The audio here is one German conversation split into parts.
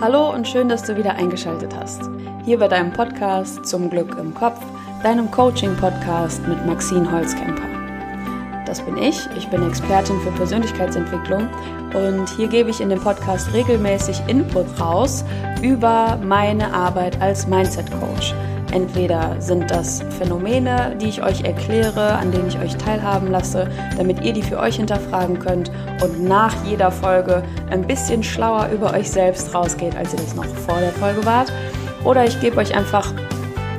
Hallo und schön, dass du wieder eingeschaltet hast. Hier bei deinem Podcast Zum Glück im Kopf, deinem Coaching-Podcast mit Maxine Holzkemper. Das bin ich. Ich bin Expertin für Persönlichkeitsentwicklung und hier gebe ich in dem Podcast regelmäßig Input raus über meine Arbeit als Mindset Coach. Entweder sind das Phänomene, die ich euch erkläre, an denen ich euch teilhaben lasse, damit ihr die für euch hinterfragen könnt und nach jeder Folge ein bisschen schlauer über euch selbst rausgeht, als ihr das noch vor der Folge wart. Oder ich gebe euch einfach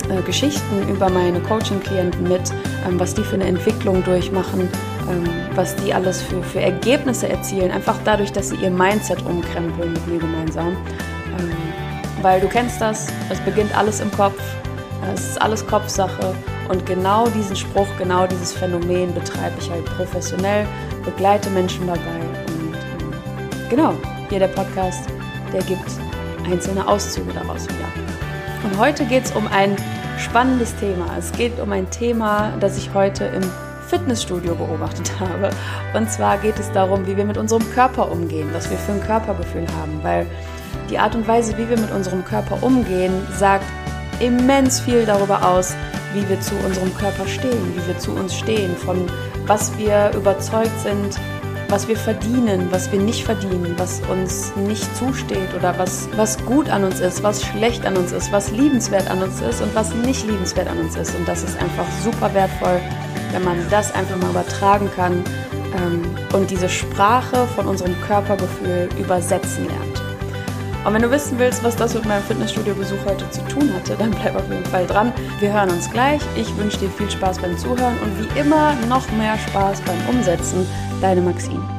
äh, Geschichten über meine Coaching-Klienten mit, ähm, was die für eine Entwicklung durchmachen, ähm, was die alles für, für Ergebnisse erzielen, einfach dadurch, dass sie ihr Mindset umkrempeln mit mir gemeinsam. Ähm, weil du kennst das, es beginnt alles im Kopf es ist alles Kopfsache und genau diesen Spruch, genau dieses Phänomen betreibe ich halt professionell, begleite Menschen dabei und ähm, genau, hier der Podcast, der gibt einzelne Auszüge daraus wieder. Und heute geht es um ein spannendes Thema. Es geht um ein Thema, das ich heute im Fitnessstudio beobachtet habe. Und zwar geht es darum, wie wir mit unserem Körper umgehen, was wir für ein Körpergefühl haben, weil die Art und Weise, wie wir mit unserem Körper umgehen, sagt immens viel darüber aus, wie wir zu unserem Körper stehen, wie wir zu uns stehen, von was wir überzeugt sind, was wir verdienen, was wir nicht verdienen, was uns nicht zusteht oder was, was gut an uns ist, was schlecht an uns ist, was liebenswert an uns ist und was nicht liebenswert an uns ist. Und das ist einfach super wertvoll, wenn man das einfach mal übertragen kann ähm, und diese Sprache von unserem Körpergefühl übersetzen lernt. Und wenn du wissen willst, was das mit meinem Fitnessstudio-Besuch heute zu tun hatte, dann bleib auf jeden Fall dran. Wir hören uns gleich. Ich wünsche dir viel Spaß beim Zuhören und wie immer noch mehr Spaß beim Umsetzen. Deine Maxine.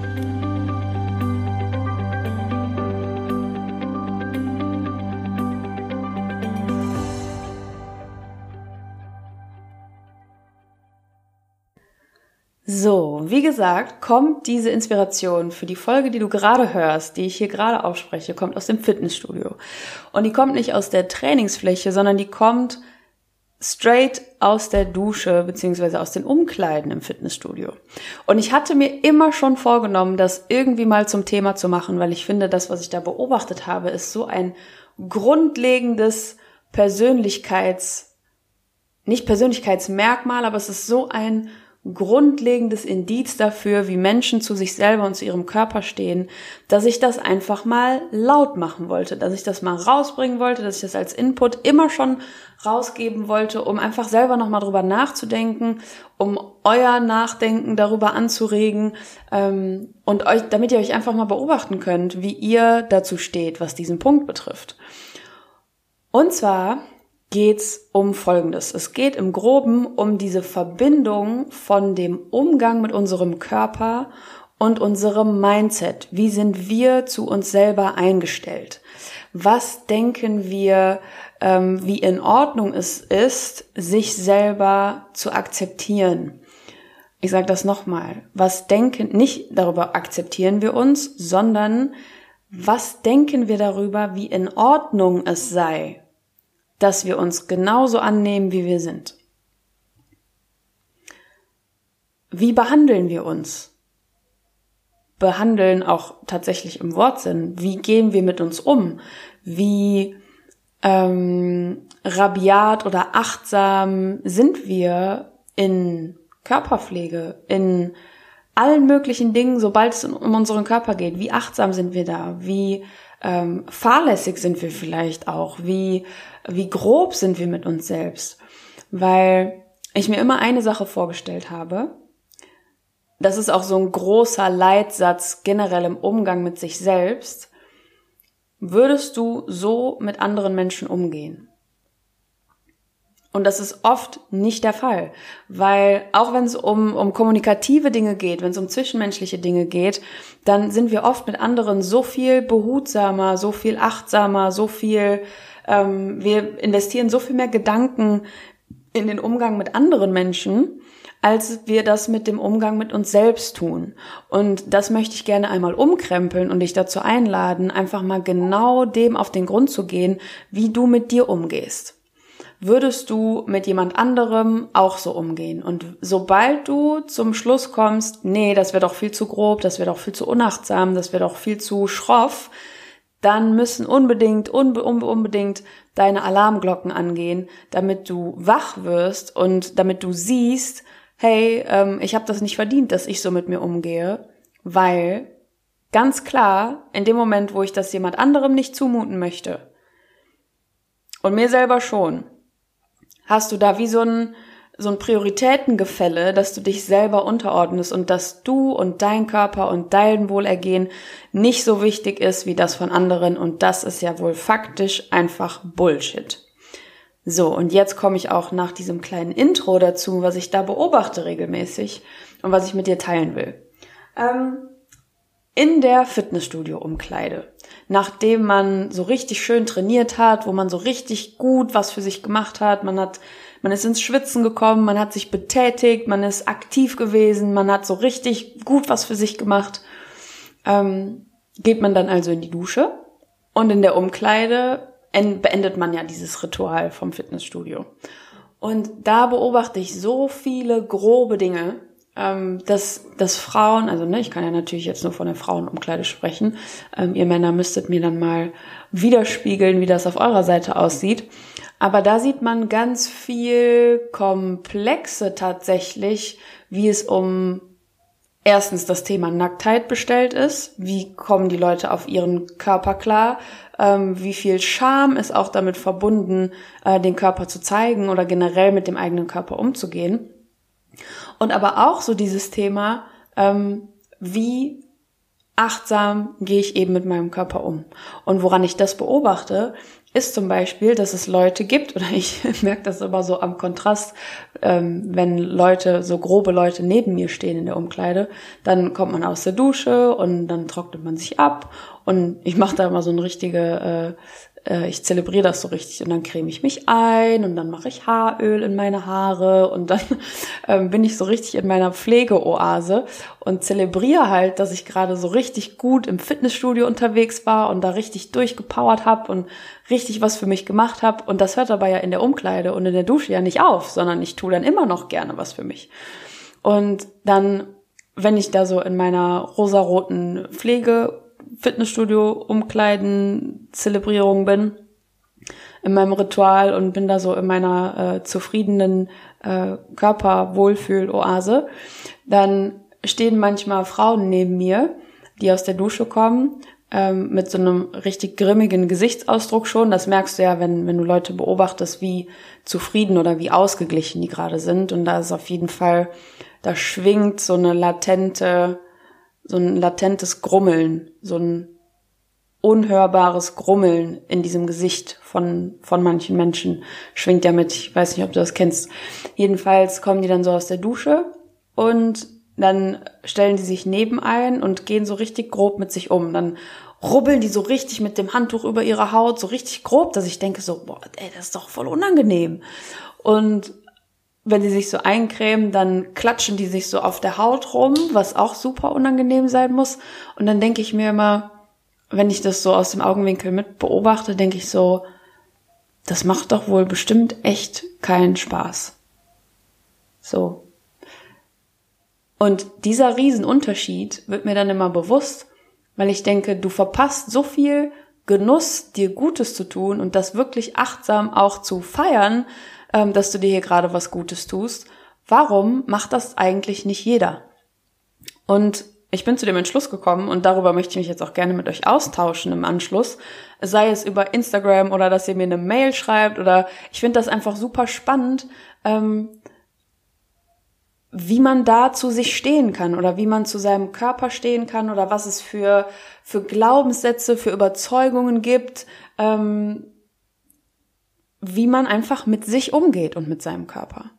So, wie gesagt, kommt diese Inspiration für die Folge, die du gerade hörst, die ich hier gerade ausspreche, kommt aus dem Fitnessstudio. Und die kommt nicht aus der Trainingsfläche, sondern die kommt straight aus der Dusche beziehungsweise aus den Umkleiden im Fitnessstudio. Und ich hatte mir immer schon vorgenommen, das irgendwie mal zum Thema zu machen, weil ich finde, das, was ich da beobachtet habe, ist so ein grundlegendes Persönlichkeits, nicht Persönlichkeitsmerkmal, aber es ist so ein grundlegendes Indiz dafür, wie Menschen zu sich selber und zu ihrem Körper stehen, dass ich das einfach mal laut machen wollte, dass ich das mal rausbringen wollte, dass ich das als Input immer schon rausgeben wollte, um einfach selber nochmal drüber nachzudenken, um euer Nachdenken darüber anzuregen ähm, und euch, damit ihr euch einfach mal beobachten könnt, wie ihr dazu steht, was diesen Punkt betrifft. Und zwar geht's um Folgendes. Es geht im Groben um diese Verbindung von dem Umgang mit unserem Körper und unserem Mindset. Wie sind wir zu uns selber eingestellt? Was denken wir, ähm, wie in Ordnung es ist, sich selber zu akzeptieren? Ich sage das nochmal. Was denken, nicht darüber akzeptieren wir uns, sondern was denken wir darüber, wie in Ordnung es sei, dass wir uns genauso annehmen, wie wir sind. Wie behandeln wir uns? Behandeln auch tatsächlich im Wortsinn. Wie gehen wir mit uns um? Wie ähm, rabiat oder achtsam sind wir in Körperpflege, in allen möglichen Dingen, sobald es um unseren Körper geht. Wie achtsam sind wir da? Wie ähm, fahrlässig sind wir vielleicht auch? Wie wie grob sind wir mit uns selbst. Weil ich mir immer eine Sache vorgestellt habe. Das ist auch so ein großer Leitsatz generell im Umgang mit sich selbst. Würdest du so mit anderen Menschen umgehen? Und das ist oft nicht der Fall, weil auch wenn es um, um kommunikative Dinge geht, wenn es um zwischenmenschliche Dinge geht, dann sind wir oft mit anderen so viel behutsamer, so viel achtsamer, so viel ähm, wir investieren so viel mehr Gedanken in den Umgang mit anderen Menschen, als wir das mit dem Umgang mit uns selbst tun. Und das möchte ich gerne einmal umkrempeln und dich dazu einladen, einfach mal genau dem auf den Grund zu gehen, wie du mit dir umgehst. Würdest du mit jemand anderem auch so umgehen? Und sobald du zum Schluss kommst, nee, das wäre doch viel zu grob, das wäre doch viel zu unachtsam, das wäre doch viel zu schroff, dann müssen unbedingt, unbe unbedingt deine Alarmglocken angehen, damit du wach wirst und damit du siehst, hey, ähm, ich habe das nicht verdient, dass ich so mit mir umgehe, weil ganz klar, in dem Moment, wo ich das jemand anderem nicht zumuten möchte und mir selber schon, hast du da wie so ein so ein Prioritätengefälle, dass du dich selber unterordnest und dass du und dein Körper und dein Wohlergehen nicht so wichtig ist wie das von anderen und das ist ja wohl faktisch einfach Bullshit. So, und jetzt komme ich auch nach diesem kleinen Intro dazu, was ich da beobachte regelmäßig und was ich mit dir teilen will. Ähm, in der Fitnessstudio-Umkleide, nachdem man so richtig schön trainiert hat, wo man so richtig gut was für sich gemacht hat, man hat man ist ins Schwitzen gekommen, man hat sich betätigt, man ist aktiv gewesen, man hat so richtig gut was für sich gemacht. Ähm, geht man dann also in die Dusche und in der Umkleide beendet man ja dieses Ritual vom Fitnessstudio. Und da beobachte ich so viele grobe Dinge, ähm, dass, dass Frauen, also ne, ich kann ja natürlich jetzt nur von der Frauenumkleide sprechen, ähm, ihr Männer müsstet mir dann mal widerspiegeln, wie das auf eurer Seite aussieht. Aber da sieht man ganz viel Komplexe tatsächlich, wie es um erstens das Thema Nacktheit bestellt ist. Wie kommen die Leute auf ihren Körper klar? Ähm, wie viel Scham ist auch damit verbunden, äh, den Körper zu zeigen oder generell mit dem eigenen Körper umzugehen? Und aber auch so dieses Thema, ähm, wie achtsam gehe ich eben mit meinem Körper um. Und woran ich das beobachte, ist zum Beispiel, dass es Leute gibt, oder ich merke das immer so am Kontrast, ähm, wenn Leute, so grobe Leute neben mir stehen in der Umkleide, dann kommt man aus der Dusche und dann trocknet man sich ab und ich mache da immer so eine richtige äh, äh, ich zelebriere das so richtig und dann creme ich mich ein und dann mache ich Haaröl in meine Haare und dann ähm, bin ich so richtig in meiner Pflegeoase und zelebriere halt, dass ich gerade so richtig gut im Fitnessstudio unterwegs war und da richtig durchgepowert habe und richtig was für mich gemacht habe und das hört dabei ja in der Umkleide und in der Dusche ja nicht auf, sondern ich tue dann immer noch gerne was für mich. Und dann, wenn ich da so in meiner rosaroten Pflege Fitnessstudio umkleiden, Zelebrierung bin in meinem Ritual und bin da so in meiner äh, zufriedenen äh, Körperwohlfühl-Oase, dann stehen manchmal Frauen neben mir, die aus der Dusche kommen, ähm, mit so einem richtig grimmigen Gesichtsausdruck schon. Das merkst du ja, wenn, wenn du Leute beobachtest, wie zufrieden oder wie ausgeglichen die gerade sind. Und da ist auf jeden Fall, da schwingt so eine latente so ein latentes Grummeln, so ein unhörbares Grummeln in diesem Gesicht von, von manchen Menschen schwingt ja mit. Ich weiß nicht, ob du das kennst. Jedenfalls kommen die dann so aus der Dusche und dann stellen die sich neben ein und gehen so richtig grob mit sich um. Dann rubbeln die so richtig mit dem Handtuch über ihre Haut, so richtig grob, dass ich denke so, boah, ey, das ist doch voll unangenehm. Und wenn sie sich so eincremen, dann klatschen die sich so auf der Haut rum, was auch super unangenehm sein muss. Und dann denke ich mir immer, wenn ich das so aus dem Augenwinkel mit beobachte, denke ich so, das macht doch wohl bestimmt echt keinen Spaß. So. Und dieser Riesenunterschied wird mir dann immer bewusst, weil ich denke, du verpasst so viel Genuss, dir Gutes zu tun und das wirklich achtsam auch zu feiern, ähm, dass du dir hier gerade was Gutes tust. Warum macht das eigentlich nicht jeder? Und ich bin zu dem Entschluss gekommen und darüber möchte ich mich jetzt auch gerne mit euch austauschen im Anschluss. Sei es über Instagram oder dass ihr mir eine Mail schreibt oder ich finde das einfach super spannend, ähm, wie man da zu sich stehen kann oder wie man zu seinem Körper stehen kann oder was es für, für Glaubenssätze, für Überzeugungen gibt, ähm, wie man einfach mit sich umgeht und mit seinem Körper.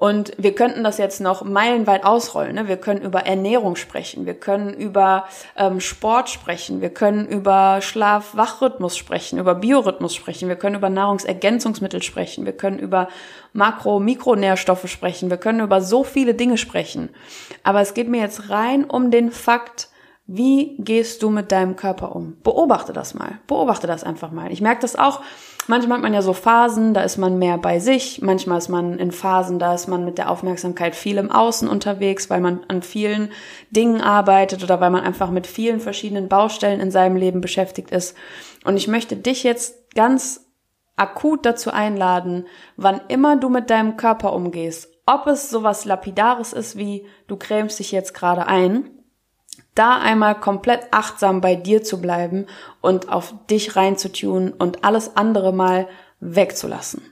Und wir könnten das jetzt noch meilenweit ausrollen. Ne? Wir können über Ernährung sprechen, wir können über ähm, Sport sprechen, wir können über Schlaf-Wachrhythmus sprechen, über Biorhythmus sprechen, wir können über Nahrungsergänzungsmittel sprechen, wir können über Makro-, Mikronährstoffe sprechen, wir können über so viele Dinge sprechen. Aber es geht mir jetzt rein um den Fakt, Wie gehst du mit deinem Körper um? Beobachte das mal. Beobachte das einfach mal. Ich merke das auch. Manchmal hat man ja so Phasen, da ist man mehr bei sich. Manchmal ist man in Phasen, da ist man mit der Aufmerksamkeit viel im Außen unterwegs, weil man an vielen Dingen arbeitet oder weil man einfach mit vielen verschiedenen Baustellen in seinem Leben beschäftigt ist. Und ich möchte dich jetzt ganz akut dazu einladen, wann immer du mit deinem Körper umgehst, ob es sowas Lapidares ist wie du cremst dich jetzt gerade ein, da einmal komplett achtsam bei dir zu bleiben und auf dich reinzutun und alles andere mal wegzulassen.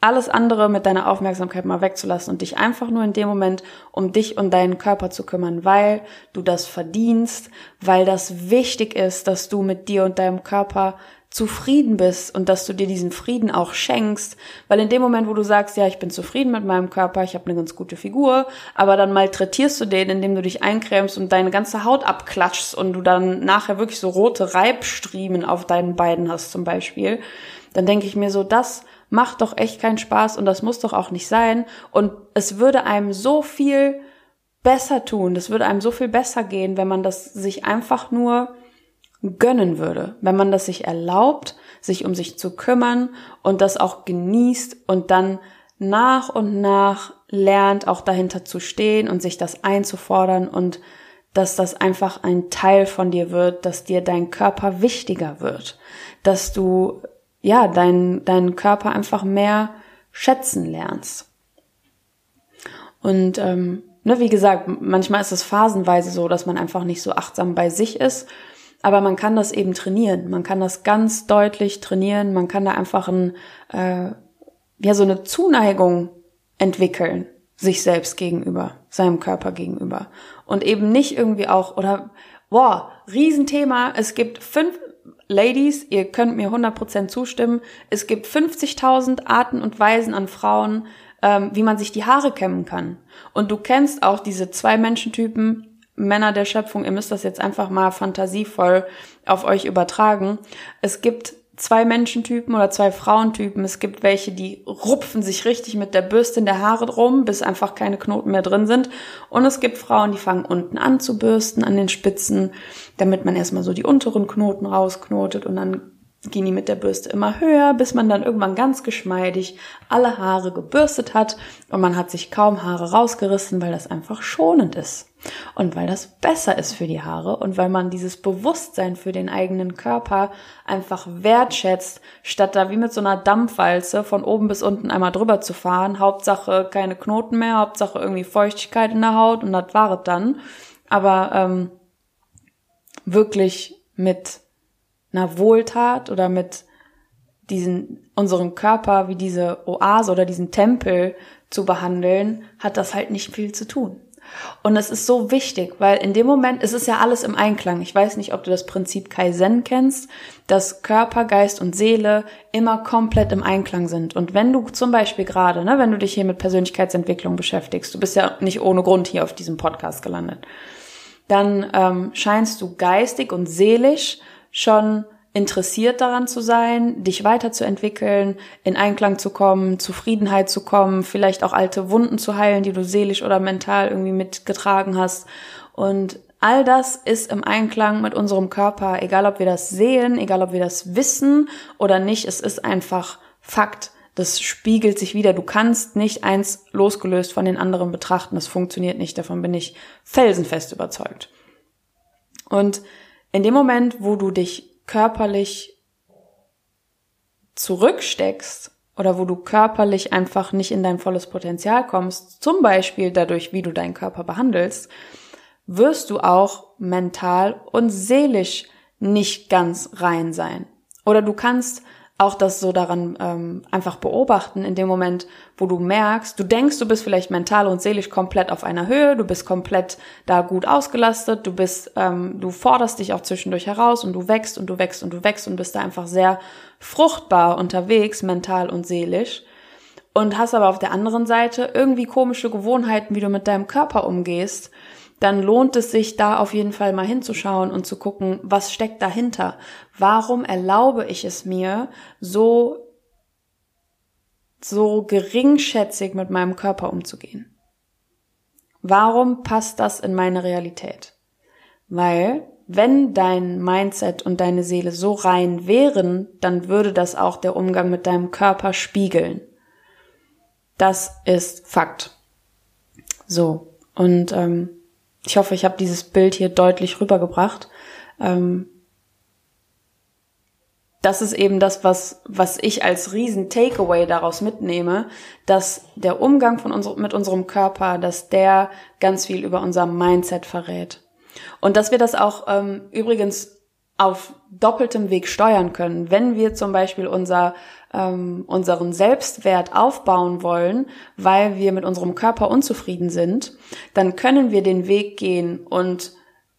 Alles andere mit deiner Aufmerksamkeit mal wegzulassen und dich einfach nur in dem Moment um dich und deinen Körper zu kümmern, weil du das verdienst, weil das wichtig ist, dass du mit dir und deinem Körper zufrieden bist und dass du dir diesen Frieden auch schenkst, weil in dem Moment, wo du sagst, ja, ich bin zufrieden mit meinem Körper, ich habe eine ganz gute Figur, aber dann malträtierst du den, indem du dich eincremst und deine ganze Haut abklatschst und du dann nachher wirklich so rote Reibstriemen auf deinen Beinen hast zum Beispiel, dann denke ich mir so, das macht doch echt keinen Spaß und das muss doch auch nicht sein und es würde einem so viel besser tun, das würde einem so viel besser gehen, wenn man das sich einfach nur gönnen würde, wenn man das sich erlaubt, sich um sich zu kümmern und das auch genießt und dann nach und nach lernt, auch dahinter zu stehen und sich das einzufordern und dass das einfach ein Teil von dir wird, dass dir dein Körper wichtiger wird, dass du ja deinen deinen Körper einfach mehr schätzen lernst. Und ähm, ne, wie gesagt, manchmal ist es phasenweise so, dass man einfach nicht so achtsam bei sich ist aber man kann das eben trainieren. Man kann das ganz deutlich trainieren. Man kann da einfach ein, äh, ja, so eine Zuneigung entwickeln, sich selbst gegenüber, seinem Körper gegenüber. Und eben nicht irgendwie auch, oder, boah, Riesenthema, es gibt fünf, Ladies, ihr könnt mir 100% zustimmen, es gibt 50.000 Arten und Weisen an Frauen, ähm, wie man sich die Haare kämmen kann. Und du kennst auch diese zwei Menschentypen, Männer der Schöpfung, ihr müsst das jetzt einfach mal fantasievoll auf euch übertragen. Es gibt zwei Menschentypen oder zwei Frauentypen. Es gibt welche, die rupfen sich richtig mit der Bürste in der Haare drum, bis einfach keine Knoten mehr drin sind. Und es gibt Frauen, die fangen unten an zu bürsten, an den Spitzen, damit man erstmal so die unteren Knoten rausknotet und dann die mit der Bürste immer höher, bis man dann irgendwann ganz geschmeidig alle Haare gebürstet hat und man hat sich kaum Haare rausgerissen, weil das einfach schonend ist und weil das besser ist für die Haare und weil man dieses Bewusstsein für den eigenen Körper einfach wertschätzt, statt da wie mit so einer Dampfwalze von oben bis unten einmal drüber zu fahren. Hauptsache keine Knoten mehr, Hauptsache irgendwie Feuchtigkeit in der Haut und das war es dann. Aber ähm, wirklich mit einer Wohltat oder mit diesen, unseren Körper wie diese Oase oder diesen Tempel zu behandeln, hat das halt nicht viel zu tun. Und es ist so wichtig, weil in dem Moment es ist ja alles im Einklang. Ich weiß nicht, ob du das Prinzip Kaizen kennst, dass Körper, Geist und Seele immer komplett im Einklang sind. Und wenn du zum Beispiel gerade, ne, wenn du dich hier mit Persönlichkeitsentwicklung beschäftigst, du bist ja nicht ohne Grund hier auf diesem Podcast gelandet, dann ähm, scheinst du geistig und seelisch schon interessiert daran zu sein, dich weiterzuentwickeln, in Einklang zu kommen, Zufriedenheit zu kommen, vielleicht auch alte Wunden zu heilen, die du seelisch oder mental irgendwie mitgetragen hast. Und all das ist im Einklang mit unserem Körper, egal ob wir das sehen, egal ob wir das wissen oder nicht, es ist einfach Fakt. Das spiegelt sich wieder. Du kannst nicht eins losgelöst von den anderen betrachten. Das funktioniert nicht. Davon bin ich felsenfest überzeugt. Und in dem Moment, wo du dich körperlich zurücksteckst oder wo du körperlich einfach nicht in dein volles Potenzial kommst, zum Beispiel dadurch, wie du deinen Körper behandelst, wirst du auch mental und seelisch nicht ganz rein sein. Oder du kannst auch das so daran ähm, einfach beobachten, in dem Moment, wo du merkst, du denkst, du bist vielleicht mental und seelisch komplett auf einer Höhe, du bist komplett da gut ausgelastet, du bist, ähm, du forderst dich auch zwischendurch heraus und du wächst und du wächst und du wächst und bist da einfach sehr fruchtbar unterwegs, mental und seelisch. Und hast aber auf der anderen Seite irgendwie komische Gewohnheiten, wie du mit deinem Körper umgehst, dann lohnt es sich da auf jeden Fall mal hinzuschauen und zu gucken, was steckt dahinter? Warum erlaube ich es mir, so, so geringschätzig mit meinem Körper umzugehen? Warum passt das in meine Realität? Weil wenn dein Mindset und deine Seele so rein wären, dann würde das auch der Umgang mit deinem Körper spiegeln. Das ist Fakt. So, und ähm, ich hoffe, ich habe dieses Bild hier deutlich rübergebracht. Ähm, das ist eben das, was, was ich als riesen Takeaway daraus mitnehme, dass der Umgang von uns, mit unserem Körper, dass der ganz viel über unser Mindset verrät. Und dass wir das auch ähm, übrigens auf doppeltem Weg steuern können. Wenn wir zum Beispiel unser, ähm, unseren Selbstwert aufbauen wollen, weil wir mit unserem Körper unzufrieden sind, dann können wir den Weg gehen und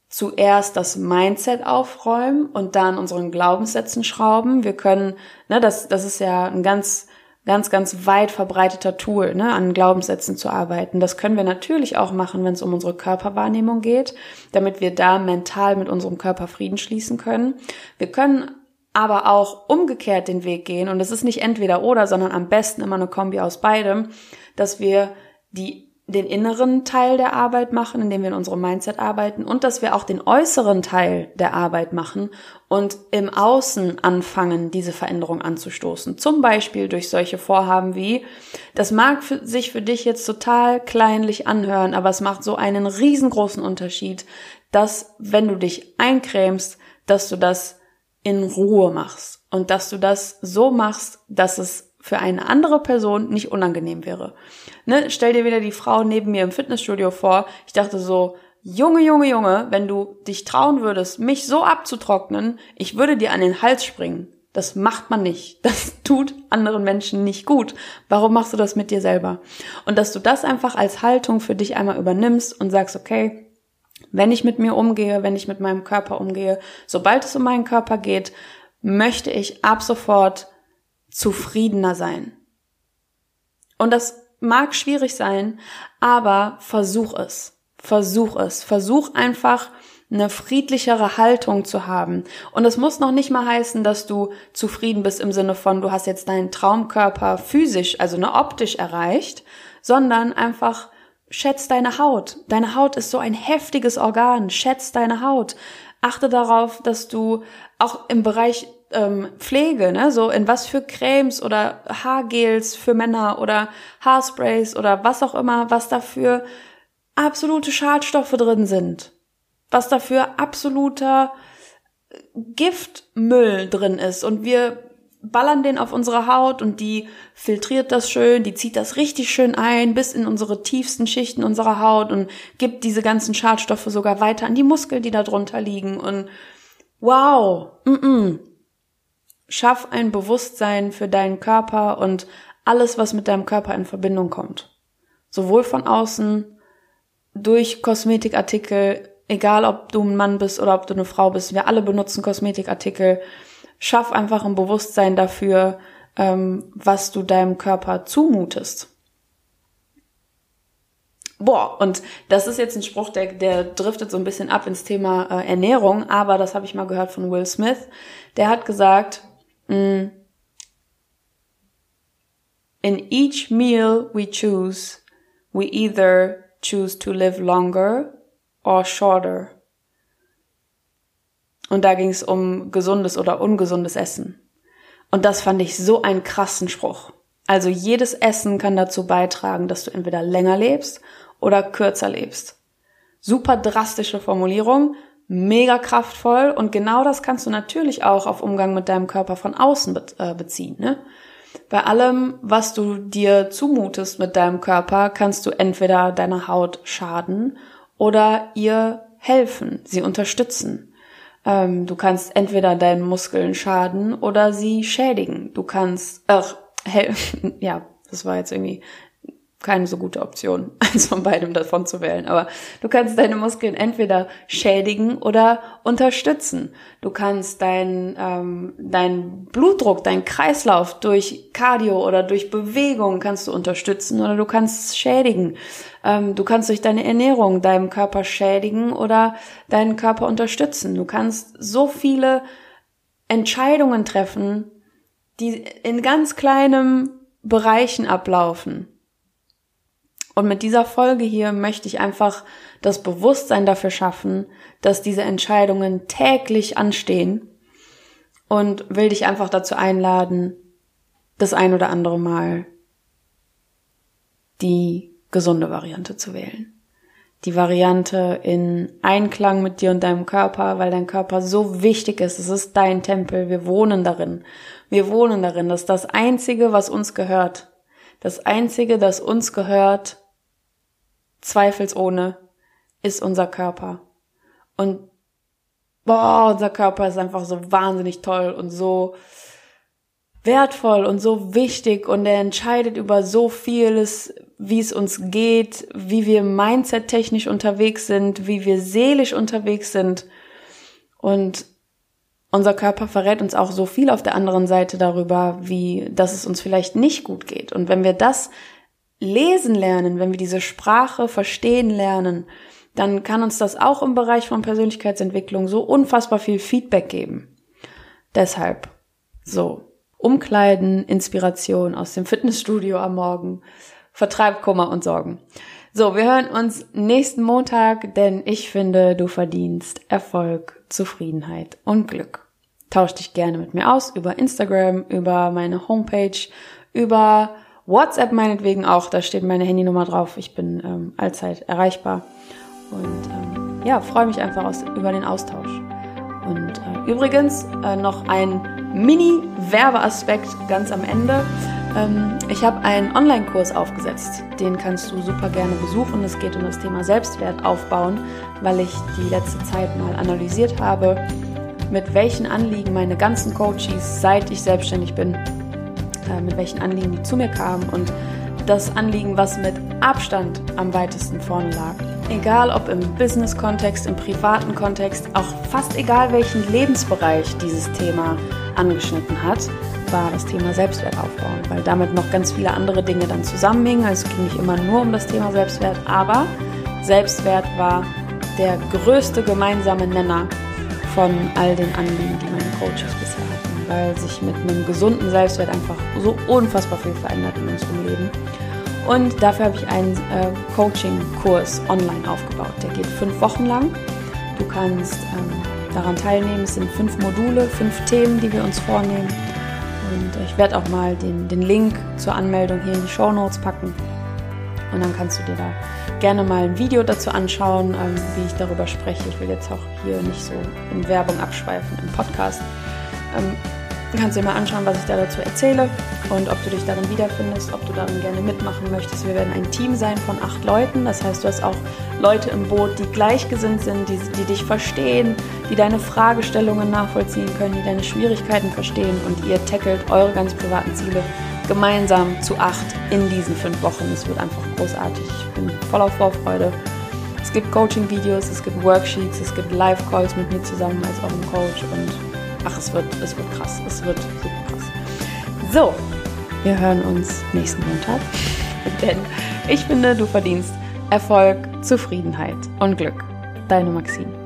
zuerst das Mindset aufräumen und dann unseren Glaubenssätzen schrauben. Wir können, ne, das, das ist ja ein ganz, ganz, ganz weit verbreiteter Tool, ne, an Glaubenssätzen zu arbeiten. Das können wir natürlich auch machen, wenn es um unsere Körperwahrnehmung geht, damit wir da mental mit unserem Körper Frieden schließen können. Wir können aber auch umgekehrt den Weg gehen und es ist nicht entweder oder, sondern am besten immer eine Kombi aus beidem, dass wir die den inneren Teil der Arbeit machen, indem wir in unserem Mindset arbeiten und dass wir auch den äußeren Teil der Arbeit machen und im Außen anfangen, diese Veränderung anzustoßen. Zum Beispiel durch solche Vorhaben wie, das mag für sich für dich jetzt total kleinlich anhören, aber es macht so einen riesengroßen Unterschied, dass wenn du dich eincremst, dass du das in Ruhe machst und dass du das so machst, dass es für eine andere Person nicht unangenehm wäre. Ne? Stell dir wieder die Frau neben mir im Fitnessstudio vor. Ich dachte so, Junge, Junge, Junge, wenn du dich trauen würdest, mich so abzutrocknen, ich würde dir an den Hals springen. Das macht man nicht. Das tut anderen Menschen nicht gut. Warum machst du das mit dir selber? Und dass du das einfach als Haltung für dich einmal übernimmst und sagst, okay, wenn ich mit mir umgehe, wenn ich mit meinem Körper umgehe, sobald es um meinen Körper geht, möchte ich ab sofort zufriedener sein. Und das mag schwierig sein, aber versuch es. Versuch es. Versuch einfach eine friedlichere Haltung zu haben. Und es muss noch nicht mal heißen, dass du zufrieden bist im Sinne von, du hast jetzt deinen Traumkörper physisch, also ne optisch erreicht, sondern einfach schätz deine Haut. Deine Haut ist so ein heftiges Organ. Schätz deine Haut. Achte darauf, dass du auch im Bereich ähm, Pflege, ne, so in was für Cremes oder Haargels für Männer oder Haarsprays oder was auch immer, was dafür absolute Schadstoffe drin sind, was dafür absoluter Giftmüll drin ist. Und wir ballern den auf unsere Haut und die filtriert das schön, die zieht das richtig schön ein bis in unsere tiefsten Schichten unserer Haut und gibt diese ganzen Schadstoffe sogar weiter an die Muskeln, die da drunter liegen. Und wow, mm -mm. Schaff ein Bewusstsein für deinen Körper und alles, was mit deinem Körper in Verbindung kommt. Sowohl von außen, durch Kosmetikartikel, egal ob du ein Mann bist oder ob du eine Frau bist, wir alle benutzen Kosmetikartikel. Schaff einfach ein Bewusstsein dafür, ähm, was du deinem Körper zumutest. Boah, und das ist jetzt ein Spruch, der, der driftet so ein bisschen ab ins Thema äh, Ernährung, aber das habe ich mal gehört von Will Smith. Der hat gesagt, Mm. In each meal we choose, we either choose to live longer or shorter. Und da ging es um gesundes oder ungesundes Essen. Und das fand ich so einen krassen Spruch. Also jedes Essen kann dazu beitragen, dass du entweder länger lebst oder kürzer lebst. Super drastische Formulierung, mega kraftvoll und genau das kannst du natürlich auch auf Umgang mit deinem Körper von außen äh, beziehen. Ne? Bei allem, was du dir zumutest mit deinem Körper, kannst du entweder deiner Haut schaden oder ihr helfen, sie unterstützen. Ähm, du kannst entweder deinen Muskeln schaden oder sie schädigen. Du kannst, ach, helfen, ja, das war jetzt irgendwie keine so gute Option, eins von beidem davon zu wählen. Aber du kannst deine Muskeln entweder schädigen oder unterstützen. Du kannst deinen ähm, dein Blutdruck, deinen Kreislauf durch Cardio oder durch Bewegung kannst du unterstützen oder du kannst schädigen. Ähm, du kannst durch deine Ernährung deinem Körper schädigen oder deinen Körper unterstützen. Du kannst so viele Entscheidungen treffen, die in ganz kleinen Bereichen ablaufen Und mit dieser Folge hier möchte ich einfach das Bewusstsein dafür schaffen, dass diese Entscheidungen täglich anstehen und will dich einfach dazu einladen, das ein oder andere Mal die gesunde Variante zu wählen. Die Variante in Einklang mit dir und deinem Körper, weil dein Körper so wichtig ist. Es ist dein Tempel. Wir wohnen darin. Wir wohnen darin. Das ist das Einzige, was uns gehört. Das Einzige, das uns gehört, zweifelsohne, ist unser Körper. Und boah, unser Körper ist einfach so wahnsinnig toll und so wertvoll und so wichtig und er entscheidet über so vieles, wie es uns geht, wie wir mindset-technisch unterwegs sind, wie wir seelisch unterwegs sind. Und unser Körper verrät uns auch so viel auf der anderen Seite darüber, wie, dass es uns vielleicht nicht gut geht. Und wenn wir das lesen lernen, wenn wir diese Sprache verstehen lernen, dann kann uns das auch im Bereich von Persönlichkeitsentwicklung so unfassbar viel Feedback geben. Deshalb so Umkleiden, Inspiration aus dem Fitnessstudio am Morgen, vertreibt Kummer und Sorgen. So, wir hören uns nächsten Montag, denn ich finde, du verdienst Erfolg, Zufriedenheit und Glück. Tausch dich gerne mit mir aus über Instagram, über meine Homepage, über WhatsApp meinetwegen auch. Da steht meine Handynummer drauf. Ich bin ähm, allzeit erreichbar. Und ähm, ja, freue mich einfach aus, über den Austausch. Und äh, übrigens äh, noch ein Mini-Werbeaspekt ganz am Ende. Ähm, ich habe einen Online-Kurs aufgesetzt. Den kannst du super gerne besuchen. Es geht um das Thema Selbstwert aufbauen, weil ich die letzte Zeit mal analysiert habe, mit welchen Anliegen meine ganzen Coaches, seit ich selbstständig bin, äh, mit welchen Anliegen die zu mir kamen und das Anliegen, was mit Abstand am weitesten vorne lag. Egal ob im Business-Kontext, im privaten Kontext, auch fast egal welchen Lebensbereich dieses Thema angeschnitten hat, war das Thema Selbstwert aufbauen, weil damit noch ganz viele andere Dinge dann zusammenhingen. Also es ging nicht immer nur um das Thema Selbstwert, aber Selbstwert war der größte gemeinsame Nenner von all den Anliegen, die meine Coaches bisher weil sich mit einem gesunden Selbstwert einfach so unfassbar viel verändert in unserem Leben. Und dafür habe ich einen äh, Coaching-Kurs online aufgebaut. Der geht fünf Wochen lang. Du kannst ähm, daran teilnehmen. Es sind fünf Module, fünf Themen, die wir uns vornehmen. Und ich werde auch mal den, den Link zur Anmeldung hier in die Show Notes packen. Und dann kannst du dir da gerne mal ein Video dazu anschauen, ähm, wie ich darüber spreche. Ich will jetzt auch hier nicht so in Werbung abschweifen im Podcast. Ähm, kannst dir mal anschauen, was ich da dazu erzähle und ob du dich darin wiederfindest, ob du darin gerne mitmachen möchtest. Wir werden ein Team sein von acht Leuten. Das heißt, du hast auch Leute im Boot, die gleichgesinnt sind, die, die dich verstehen, die deine Fragestellungen nachvollziehen können, die deine Schwierigkeiten verstehen und ihr tackelt eure ganz privaten Ziele gemeinsam zu acht in diesen fünf Wochen. Es wird einfach großartig. Ich bin voller Vorfreude. Es gibt Coaching-Videos, es gibt Worksheets, es gibt Live-Calls mit mir zusammen als eurem Coach und ach, es wird, es wird krass. Es wird super krass. So, wir hören uns nächsten Montag. Denn ich finde, du verdienst Erfolg, Zufriedenheit und Glück. Deine Maxine.